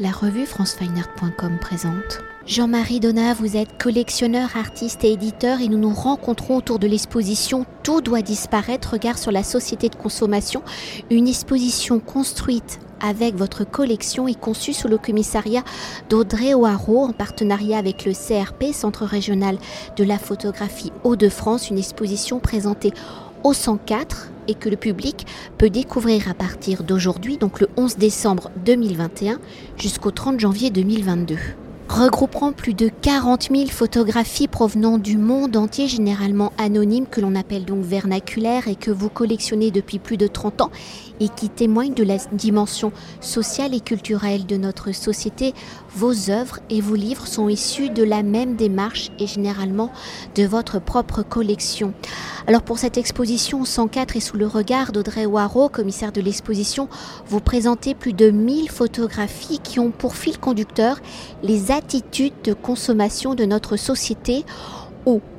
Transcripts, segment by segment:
La revue francefineart.com présente. Jean-Marie Donat, vous êtes collectionneur, artiste et éditeur et nous nous rencontrons autour de l'exposition Tout doit disparaître, regard sur la société de consommation, une exposition construite avec votre collection et conçue sous le commissariat d'Audrey Oaro en partenariat avec le CRP, Centre régional de la photographie Hauts-de-France, une exposition présentée au 104 et que le public peut découvrir à partir d'aujourd'hui, donc le 11 décembre 2021 jusqu'au 30 janvier 2022 regroupant plus de 40 000 photographies provenant du monde entier, généralement anonymes, que l'on appelle donc vernaculaires et que vous collectionnez depuis plus de 30 ans et qui témoignent de la dimension sociale et culturelle de notre société. Vos œuvres et vos livres sont issus de la même démarche et généralement de votre propre collection. Alors pour cette exposition 104 et sous le regard d'Audrey Waro, commissaire de l'exposition, vous présentez plus de 1000 photographies qui ont pour fil conducteur les attitudes de consommation de notre société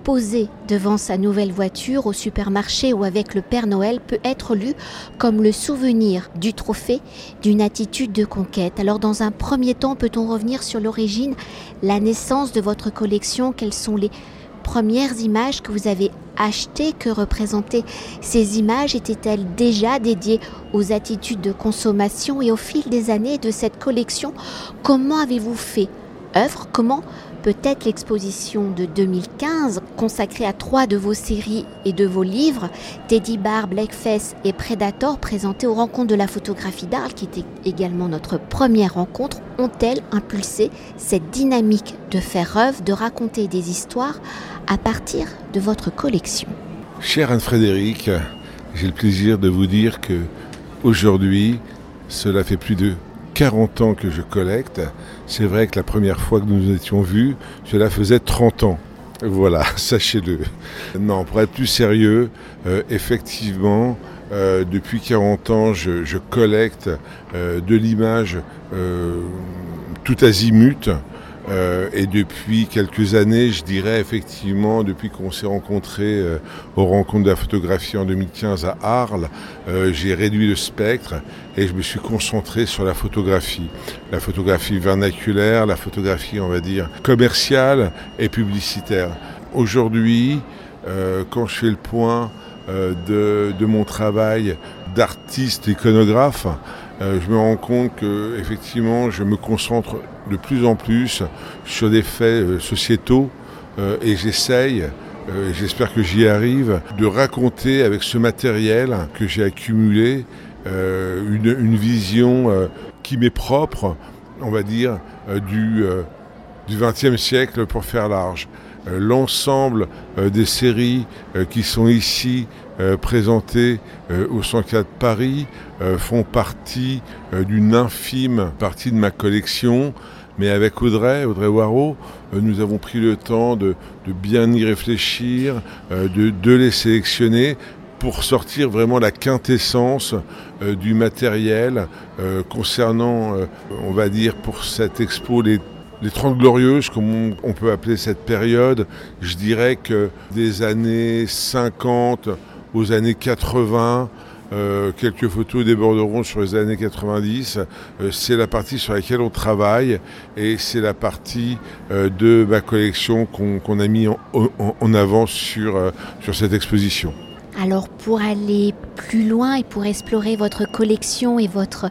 posé devant sa nouvelle voiture au supermarché ou avec le Père Noël peut être lu comme le souvenir du trophée d'une attitude de conquête. Alors dans un premier temps, peut-on revenir sur l'origine, la naissance de votre collection? Quelles sont les premières images que vous avez achetées? Que représentaient ces images? Étaient-elles déjà dédiées aux attitudes de consommation? Et au fil des années de cette collection, comment avez-vous fait œuvre? Comment peut-être l'exposition de 2015 consacrée à trois de vos séries et de vos livres, Teddy Bar, Blackface et Predator, présentés aux rencontres de la photographie d'Arles, qui était également notre première rencontre, ont-elles impulsé cette dynamique de faire œuvre, de raconter des histoires à partir de votre collection? Cher Anne-Frédéric, j'ai le plaisir de vous dire que aujourd'hui, cela fait plus de 40 ans que je collecte. C'est vrai que la première fois que nous nous étions vus, cela faisait 30 ans. Voilà, sachez-le. Non, pour être plus sérieux, euh, effectivement, euh, depuis 40 ans, je, collecte euh, de l'image tout azimut. Euh, et depuis quelques années, je dirais effectivement, depuis qu'on s'est rencontrés euh, aux rencontres de la photographie en 2015 à Arles, euh, j'ai réduit le spectre et je me suis concentré sur la photographie. La photographie vernaculaire, la photographie, on va dire, commerciale et publicitaire. Aujourd'hui, quand je fais le point de, de mon travail d'artiste iconographe, euh, je me rends compte que effectivement, je me concentre de plus en plus sur des faits euh, sociétaux euh, et j'essaye j'espère que j'y arrive, de raconter avec ce matériel que j'ai accumulé une, vision qui m'est propre, on va dire, du, du XXe siècle pour faire large. L'ensemble des séries qui sont ici présentées au 104 Paris font partie d'une infime partie de ma collection. Mais avec Audrey, Audrey Waro, nous avons pris le temps de, bien y réfléchir, de, de, les sélectionner pour sortir vraiment la quintessence du matériel concernant, on va dire, pour cette expo, les les Trente Glorieuses, comme on, peut appeler cette période, je dirais que des années 50 aux années 80, euh, quelques photos déborderont sur les années 90. Euh, c'est la partie sur laquelle on travaille et c'est la partie euh, de ma collection qu'on a mis en, avant sur, sur cette exposition. Alors pour aller plus loin et pour explorer votre collection et votre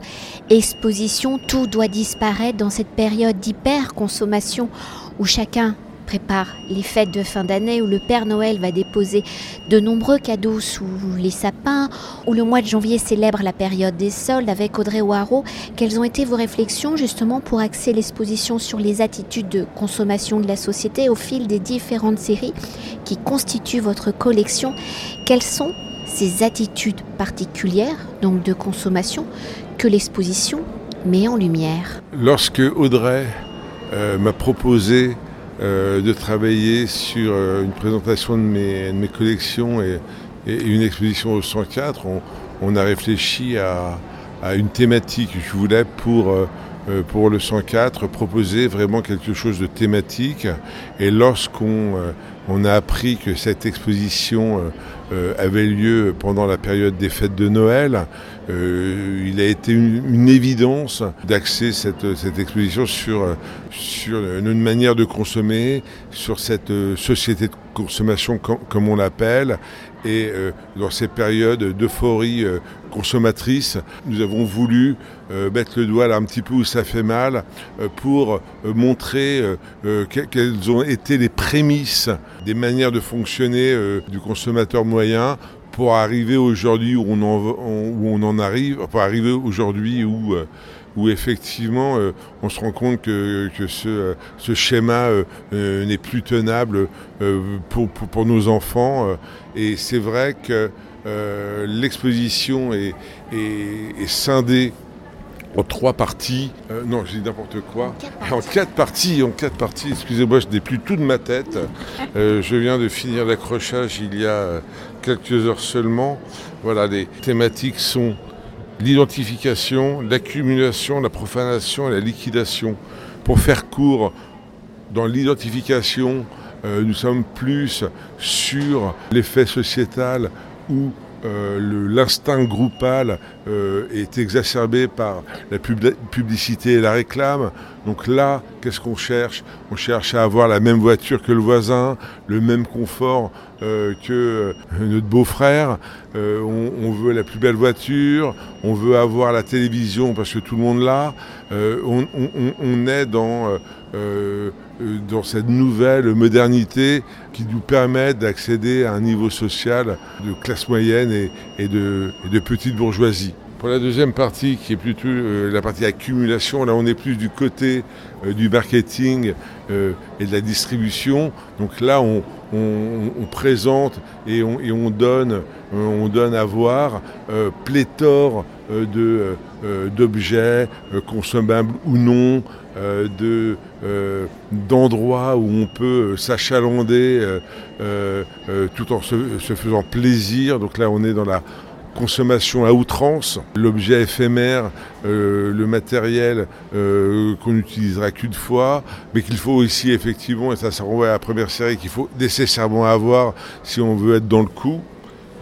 exposition, tout doit disparaître dans cette période d'hyper-consommation où chacun prépare les fêtes de fin d'année où le Père Noël va déposer de nombreux cadeaux sous les sapins, où le mois de janvier célèbre la période des soldes avec Audrey Waro. Quelles ont été vos réflexions justement pour axer l'exposition sur les attitudes de consommation de la société au fil des différentes séries qui constituent votre collection? Quelles sont ces attitudes particulières, donc de consommation, que l'exposition met en lumière? Lorsque Audrey euh, m'a proposé euh, de travailler sur euh, une présentation de mes, collections et, une exposition au 104. On, a réfléchi à, une thématique. Je voulais pour, euh, pour le 104 proposer vraiment quelque chose de thématique. Et lorsqu'on on a appris que cette exposition avait lieu pendant la période des fêtes de Noël. il a été une, évidence d'axer cette, cette, exposition sur, sur une manière de consommer, sur cette société de consommation comme on l'appelle, et euh, dans ces périodes d'euphorie euh, consommatrice, nous avons voulu euh, mettre le doigt là un petit peu où ça fait mal pour montrer quelles ont été les prémices des manières de fonctionner du consommateur moyen pour arriver aujourd'hui où où on en arrive, pour arriver aujourd'hui où où effectivement euh, on se rend compte que, ce, ce, schéma euh, euh, n'est plus tenable pour, pour, nos enfants. et c'est vrai que l'exposition est, est, scindée en trois parties. non, j'ai dit n'importe quoi. En quatre parties. En quatre parties. Excusez-moi, je n'ai plus tout de ma tête. je viens de finir l'accrochage il y a quelques heures seulement. Voilà, les thématiques sont l'identification, l'accumulation, la profanation et la liquidation. Pour faire court, dans l'identification, euh, nous sommes plus sur l'effet sociétal où euh, l'instinct groupal euh, est exacerbé par la publicité et la réclame. Donc là, qu'est-ce qu'on cherche? On cherche à avoir la même voiture que le voisin, le même confort euh, que notre beau-frère. On, veut la plus belle voiture, on veut avoir la télévision parce que tout le monde l'a. On, on, est dans euh, dans cette nouvelle modernité qui nous permet d'accéder à un niveau social de classe moyenne et, de, petite bourgeoisie. Pour la deuxième partie, qui est plutôt euh, la partie accumulation, là on est plus du côté euh, du marketing et de la distribution. Donc là on, présente et on, donne, on donne à voir pléthore d'objets consommables ou non, euh, de, euh, d'endroits où on peut s'achalander euh, tout en se, faisant plaisir. Donc là, on est dans la consommation à outrance, l'objet éphémère, le matériel qu'on n'utilisera qu'une fois, mais qu'il faut aussi effectivement, et ça ça renvoie à la première série, qu'il faut nécessairement avoir si on veut être dans le coup.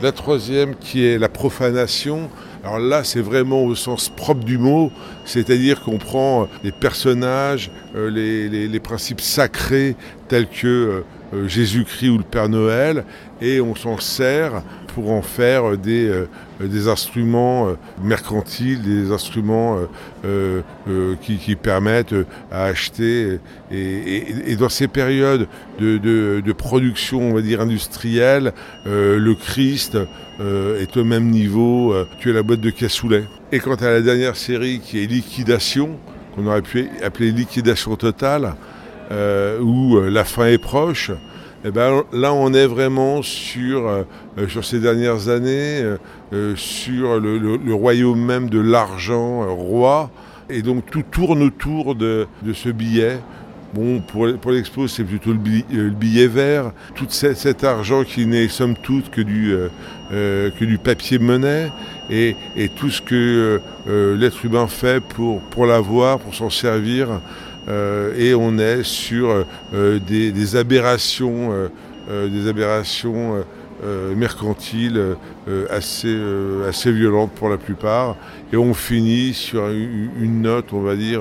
La troisième qui est la profanation, alors là, c'est vraiment au sens propre du mot, c'est-à-dire qu'on prend les personnages, euh, les, principes sacrés tels que euh, euh, Jésus-Christ ou le Père Noël, et on s'en sert pour en faire des, des instruments mercantiles, des instruments qui, permettent à acheter. Et, dans ces périodes de, de, production, on va dire, industrielle, le Christ est au même niveau que la boîte de cassoulet. Et quant à la dernière série qui est Liquidation, qu'on aurait pu appeler Liquidation totale, euh, où euh, la fin est proche, eh ben, là on est vraiment sur, euh, sur ces dernières années, sur le, royaume même de l'argent roi, et donc tout tourne autour de, ce billet. Bon, pour, pour l'expo, c'est plutôt le billet, vert. Tout cet, argent qui n'est somme toute que du, que du papier monnaie et, tout ce que l'être humain fait pour, pour l'avoir, pour s'en servir. Euh, et on est sur euh, des, aberrations, des aberrations euh, mercantiles assez, assez violentes pour la plupart. Et on finit sur une note, on va dire,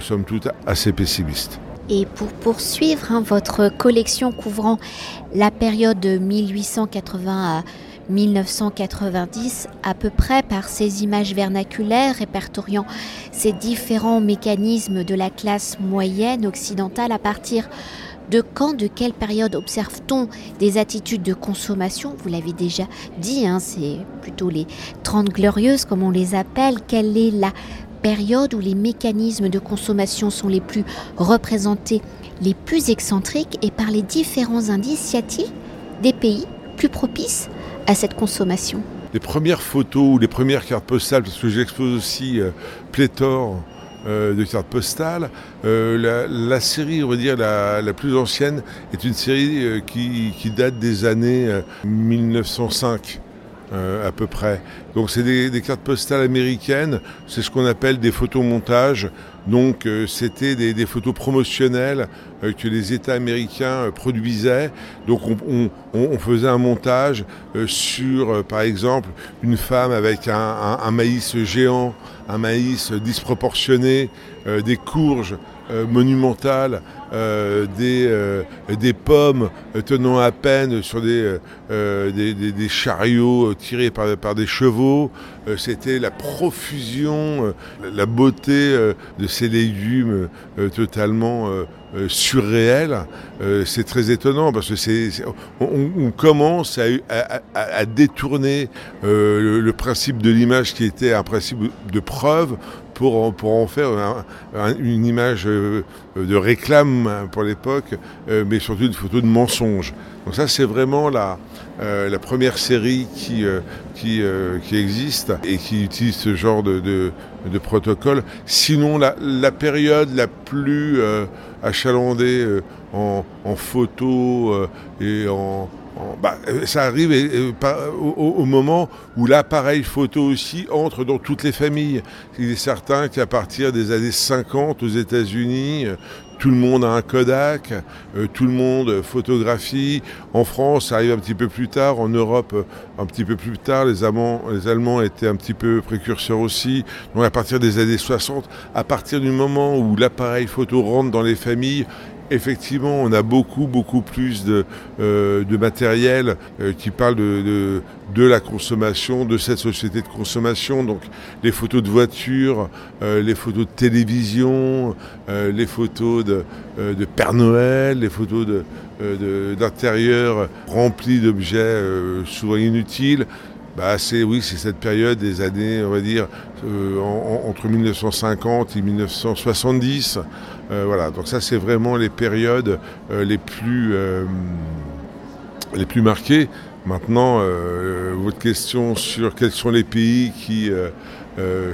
somme toute, assez pessimiste. Et pour poursuivre hein, votre collection couvrant la période de 1880 à 1990 à peu près par ces images vernaculaires répertoriant ces différents mécanismes de la classe moyenne occidentale à partir de quand, de quelle période observe-t-on des attitudes de consommation? Vous l'avez déjà dit, hein, c'est plutôt les 30 glorieuses comme on les appelle. Quelle est la période où les mécanismes de consommation sont les plus représentés, les plus excentriques? Et par les différents indices des pays plus propices à cette consommation Les premières photos ou les premières cartes postales, parce que j'expose aussi euh, pléthore euh, de cartes postales, euh, la, série, on va dire, la, plus ancienne est une série qui, date des années 1905. À peu près. Donc c'est des, cartes postales américaines, c'est ce qu'on appelle des photomontages Donc c'était des, photos promotionnelles que les États américains produisaient. Donc on, faisait un montage sur, par exemple, une femme avec un maïs géant, un maïs disproportionné, des courges euh, des, euh, des, pommes tenant à peine sur des, euh, chariots tirés par, par des chevaux. C'était la profusion, la beauté de ces légumes totalement surréels. c'est très étonnant parce que c'est, on, commence à, détourner le, principe de l'image qui était un principe de preuve pour pour en faire une image de réclame pour l'époque, euh, mais surtout une photo de mensonge. Donc ça, c'est vraiment la, euh, la première série qui, euh, qui, qui, existe et qui utilise ce genre de, de, protocole. Sinon, la, la, période la plus achalandée en, en photo et en, bah, ça arrive au, moment où l'appareil photo aussi entre dans toutes les familles. Il est certain qu'à partir des années 50 aux États-Unis, tout le monde a un Kodak, euh, tout le monde photographie. En France, ça arrive un petit peu plus tard, en Europe euh, un petit peu plus tard. Les Allemands, les Allemands étaient un petit peu précurseurs aussi. Donc à partir des années 60, à partir du moment où l'appareil photo rentre dans les familles, effectivement, on a beaucoup, beaucoup plus de, euh, matériel euh, qui parle de, de, la consommation, de cette société de consommation. Donc, les photos de voitures, euh, les photos de télévision, les photos de, de, Père Noël, les photos d'intérieur remplis d'objets souvent inutiles. Bah, c'est oui, c'est cette période des années, on va dire, entre 1950 et 1970. Euh, voilà, donc ça c'est vraiment les périodes euh, les, plus, euh, les plus marquées. Maintenant, votre question sur quels sont les pays qui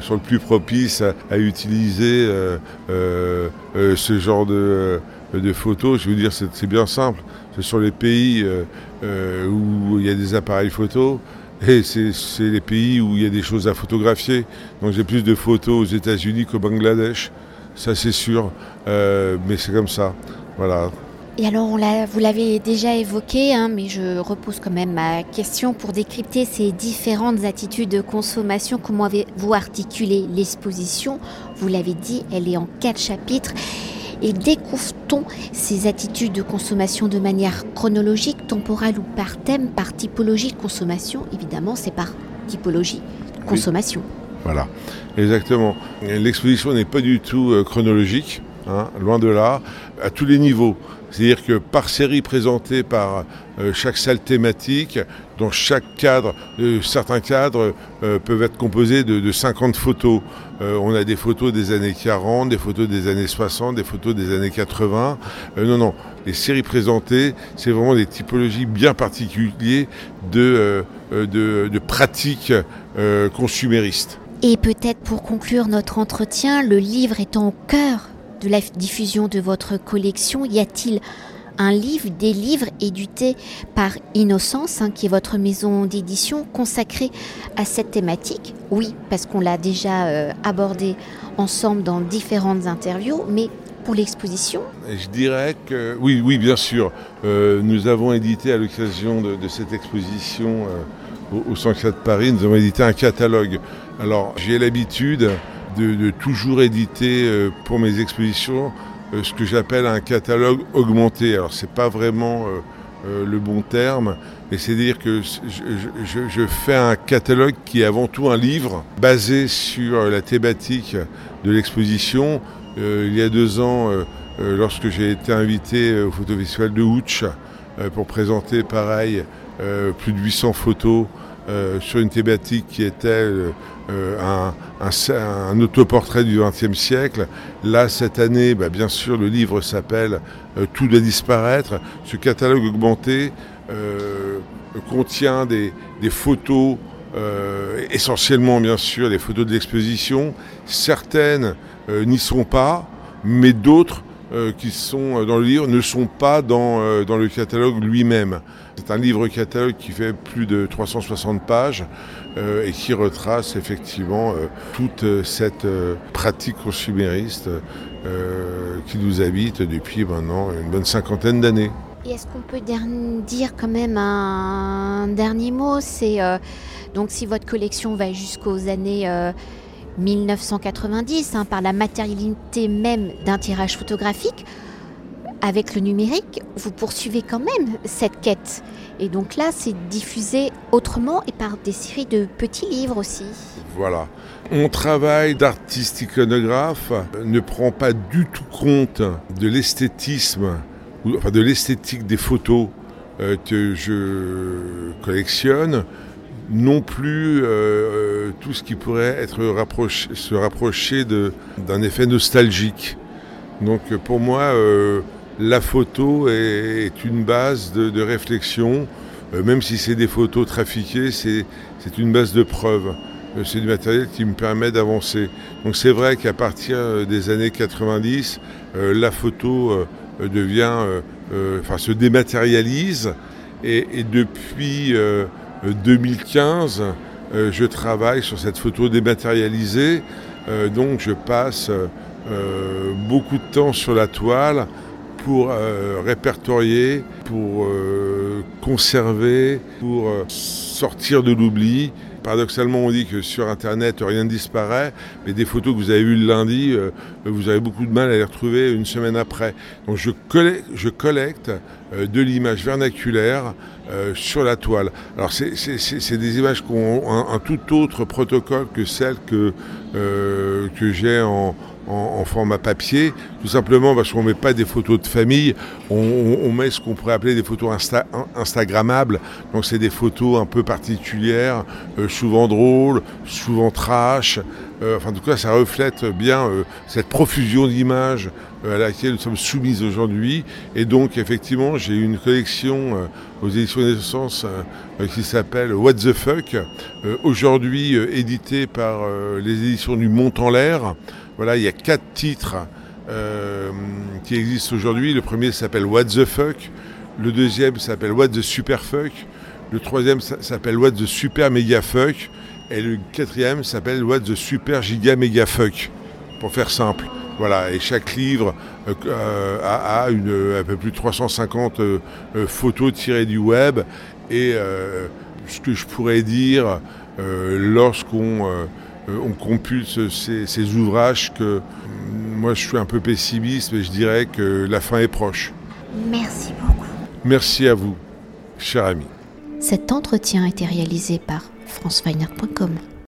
sont le plus propices à, utiliser ce genre de, de, photos, je veux dire c'est bien simple. Ce sont les pays où il y a des appareils photos. Et c'est les pays où il y a des choses à photographier. Donc j'ai plus de photos aux États-Unis qu'au Bangladesh ça c'est sûr, euh, mais c'est comme ça. Voilà. Et alors, vous l'avez déjà évoqué, hein, mais je repose quand même ma question pour décrypter ces différentes attitudes de consommation. Comment avez-vous articulé l'exposition? Vous l'avez dit, elle est en quatre chapitres. Et découvre-t-on ces attitudes de consommation de manière chronologique, temporelle ou par thème, par typologie de consommation Évidemment, c'est par typologie de consommation. Voilà, exactement. L'exposition n'est pas du tout euh, chronologique, hein, loin de là, à tous les niveaux. C'est-à-dire que par série présentée par euh, chaque salle thématique, dans chaque cadre, euh, certains cadres peuvent être composés de, de 50 photos. on a des photos des années 40, des photos des années 60, des photos des années 80. non, non, les séries présentées, c'est vraiment des typologies bien particulières de, de pratiques consuméristes. Et peut-être pour conclure notre entretien, le livre étant au cœur de la diffusion de votre collection, y a-t-il un livre, des livres édités par Innocence, hein, qui est votre maison d'édition, consacrée à cette thématique? Oui, parce qu'on l'a déjà euh, abordé ensemble dans différentes interviews, mais pour l'exposition? Je dirais que oui, oui, bien sûr. Euh, nous avons édité à l'occasion de, cette exposition euh, au, au de Paris, nous avons édité un catalogue alors j'ai l'habitude de, toujours éditer euh, pour mes expositions euh, ce que j'appelle un catalogue augmenté. Alors c'est pas vraiment euh, le bon terme, mais c'est dire que je, fais un catalogue qui est avant tout un livre basé sur la thématique de l'exposition. il y a deux ans, lorsque j'ai été invité au Photofestival de Ouch pour présenter pareil plus de 800 photos sur une thématique qui était euh, un, autoportrait du XXe siècle. Là, cette année, bah, bien sûr, le livre s'appelle euh, Tout doit disparaître. Ce catalogue augmenté euh, contient des, photos, essentiellement, bien sûr, des photos de l'exposition. Certaines n'y sont pas, mais d'autres qui sont dans le livre ne sont pas dans, dans le catalogue lui-même. C'est un livre catalogue qui fait plus de 360 pages et qui retrace effectivement toute cette pratique consumériste qui nous habite depuis maintenant une bonne cinquantaine d'années. Et est-ce qu'on peut dire quand même un dernier mot? C'est euh, donc si votre collection va jusqu'aux années 1990, euh, hein, par la matérialité même d'un tirage photographique, avec le numérique, vous poursuivez quand même cette quête. Et donc là, c'est diffusé autrement et par des séries de petits livres aussi. Voilà. Mon travail d'artiste iconographe ne prend pas du tout compte de l'esthétisme enfin de l'esthétique des photos euh, que je collectionne, non plus euh, tout ce qui pourrait être se rapprocher d'un effet nostalgique. Donc pour moi, euh, la photo est, une base de, réflexion, même si c'est des photos trafiquées, c'est une base de preuve. C'est du matériel qui me permet d'avancer. Donc c'est vrai qu'à partir des années 90, la photo euh, devient, euh, euh, enfin, se dématérialise. Et, depuis 2015, je travaille sur cette photo dématérialisée. donc je passe beaucoup de temps sur la toile pour répertorier, pour conserver, pour sortir de l'oubli Paradoxalement, on dit que sur Internet, rien ne disparaît, mais des photos que vous avez vues le lundi, euh, vous avez beaucoup de mal à les retrouver une semaine après. Donc je je collecte euh, de l'image vernaculaire euh, sur la toile. Alors c'est des images qui ont un, tout autre protocole que celles que, que j'ai en, en, format papier, tout simplement parce qu'on ne met pas des photos de famille, on, met ce qu'on pourrait appeler des photos insta, instagrammables. Donc c'est des photos un peu particulières, euh, souvent drôles, souvent trash. Euh, enfin, en tout cas, ça reflète bien euh, cette profusion d'images à laquelle nous sommes soumis aujourd'hui. Et donc, effectivement, j'ai une collection aux éditions Naissance qui s'appelle What the Fuck, aujourd'hui édité par les éditions du Mont en l'air. Voilà, il y a quatre titres euh, qui existent aujourd'hui. Le premier s'appelle What the Fuck. Le deuxième s'appelle What the Super Fuck. Le troisième s'appelle What the Super Mega Fuck. Et le quatrième s'appelle What the Super Giga Mega Fuck. Pour faire simple. Voilà, et chaque livre euh, euh, a, un peu plus de 350 photos tirées du web. Et ce que je pourrais dire lorsqu'on euh, on compulse ces, ouvrages que moi je suis un peu pessimiste, mais je dirais que la fin est proche. Merci beaucoup. Merci à vous, cher ami. Cet entretien a été réalisé par franceweiner.com.